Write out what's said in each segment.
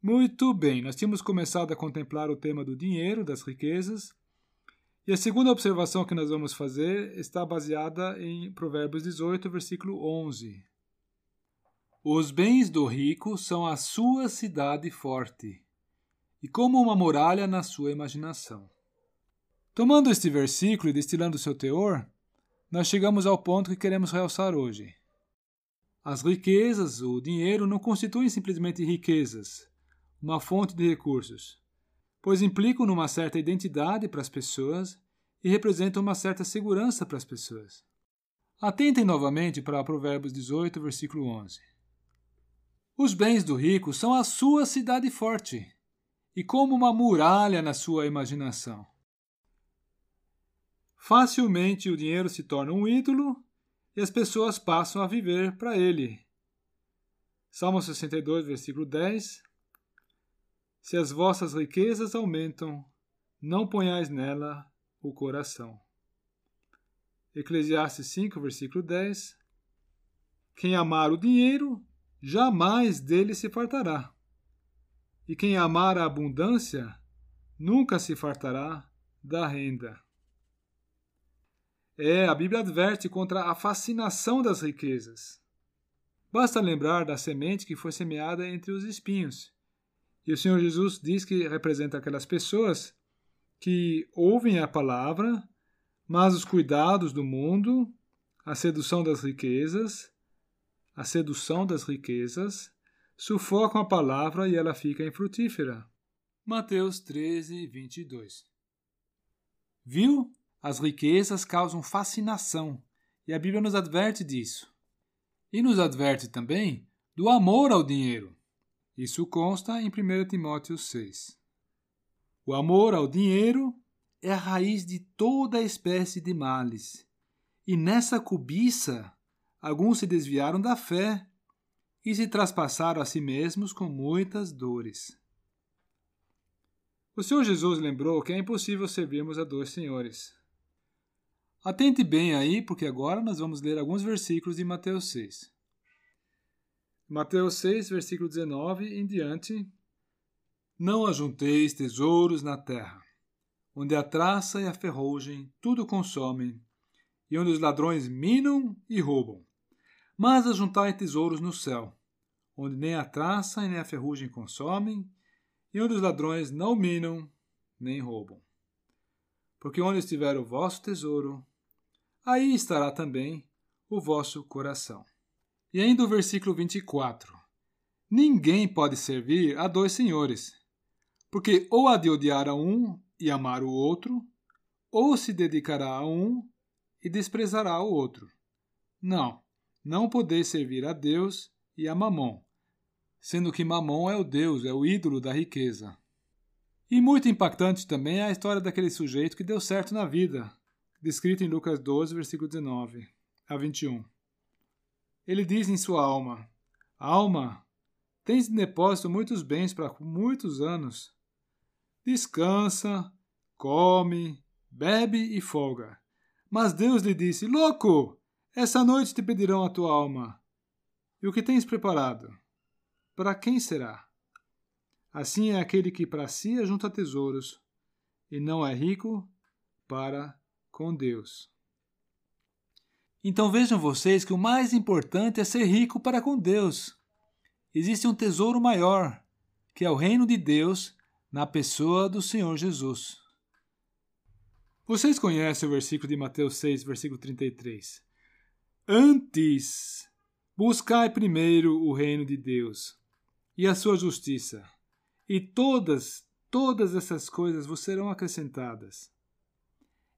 Muito bem, nós tínhamos começado a contemplar o tema do dinheiro, das riquezas, e a segunda observação que nós vamos fazer está baseada em Provérbios 18, versículo 11. Os bens do rico são a sua cidade forte, e como uma muralha na sua imaginação. Tomando este versículo e destilando seu teor, nós chegamos ao ponto que queremos realçar hoje. As riquezas, o dinheiro, não constituem simplesmente riquezas, uma fonte de recursos, pois implicam numa certa identidade para as pessoas e representam uma certa segurança para as pessoas. Atentem novamente para Provérbios 18, versículo 11. Os bens do rico são a sua cidade forte, e como uma muralha na sua imaginação. Facilmente o dinheiro se torna um ídolo e as pessoas passam a viver para ele. Salmo 62, versículo 10 se as vossas riquezas aumentam, não ponhais nela o coração. Eclesiastes 5, versículo 10. Quem amar o dinheiro, jamais dele se fartará. E quem amar a abundância, nunca se fartará da renda. É, a Bíblia adverte contra a fascinação das riquezas. Basta lembrar da semente que foi semeada entre os espinhos e o Senhor Jesus diz que representa aquelas pessoas que ouvem a palavra, mas os cuidados do mundo, a sedução das riquezas, a sedução das riquezas, sufocam a palavra e ela fica infrutífera. Mateus 13, 22 Viu? As riquezas causam fascinação, e a Bíblia nos adverte disso. E nos adverte também do amor ao dinheiro. Isso consta em 1 Timóteo 6. O amor ao dinheiro é a raiz de toda espécie de males. E nessa cobiça, alguns se desviaram da fé e se traspassaram a si mesmos com muitas dores. O Senhor Jesus lembrou que é impossível servirmos a dois senhores. Atente bem aí, porque agora nós vamos ler alguns versículos de Mateus 6. Mateus 6, versículo 19 em diante. Não ajunteis tesouros na terra, onde a traça e a ferrugem tudo consomem, e onde os ladrões minam e roubam. Mas ajuntai tesouros no céu, onde nem a traça e nem a ferrugem consomem, e onde os ladrões não minam nem roubam. Porque onde estiver o vosso tesouro, aí estará também o vosso coração. E ainda o versículo 24: Ninguém pode servir a dois senhores, porque ou há de odiar a um e amar o outro, ou se dedicará a um e desprezará o outro. Não, não podeis servir a Deus e a Mamon, sendo que Mamon é o Deus, é o ídolo da riqueza. E muito impactante também é a história daquele sujeito que deu certo na vida, descrita em Lucas 12, versículo 19 a 21. Ele diz em sua alma: Alma, tens em depósito muitos bens para muitos anos. Descansa, come, bebe e folga. Mas Deus lhe disse: Louco! Essa noite te pedirão a tua alma. E o que tens preparado? Para quem será? Assim é aquele que para si ajunta tesouros, e não é rico para com Deus. Então vejam vocês que o mais importante é ser rico para com Deus. Existe um tesouro maior, que é o reino de Deus na pessoa do Senhor Jesus. Vocês conhecem o versículo de Mateus 6, versículo 33. Antes, buscai primeiro o reino de Deus e a sua justiça, e todas, todas essas coisas vos serão acrescentadas.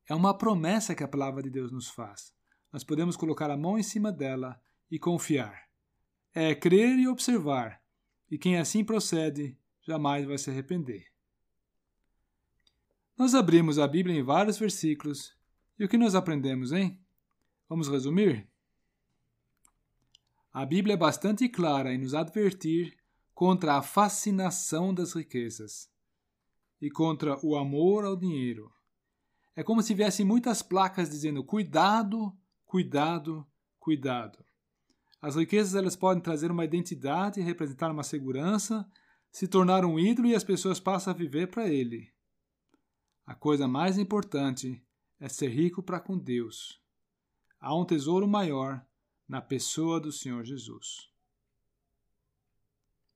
É uma promessa que a palavra de Deus nos faz nós podemos colocar a mão em cima dela e confiar. É crer e observar, e quem assim procede jamais vai se arrepender. Nós abrimos a Bíblia em vários versículos, e o que nós aprendemos, hein? Vamos resumir? A Bíblia é bastante clara em nos advertir contra a fascinação das riquezas e contra o amor ao dinheiro. É como se viessem muitas placas dizendo: cuidado Cuidado, cuidado. As riquezas elas podem trazer uma identidade representar uma segurança, se tornar um ídolo e as pessoas passam a viver para ele. A coisa mais importante é ser rico para com Deus. Há um tesouro maior na pessoa do Senhor Jesus.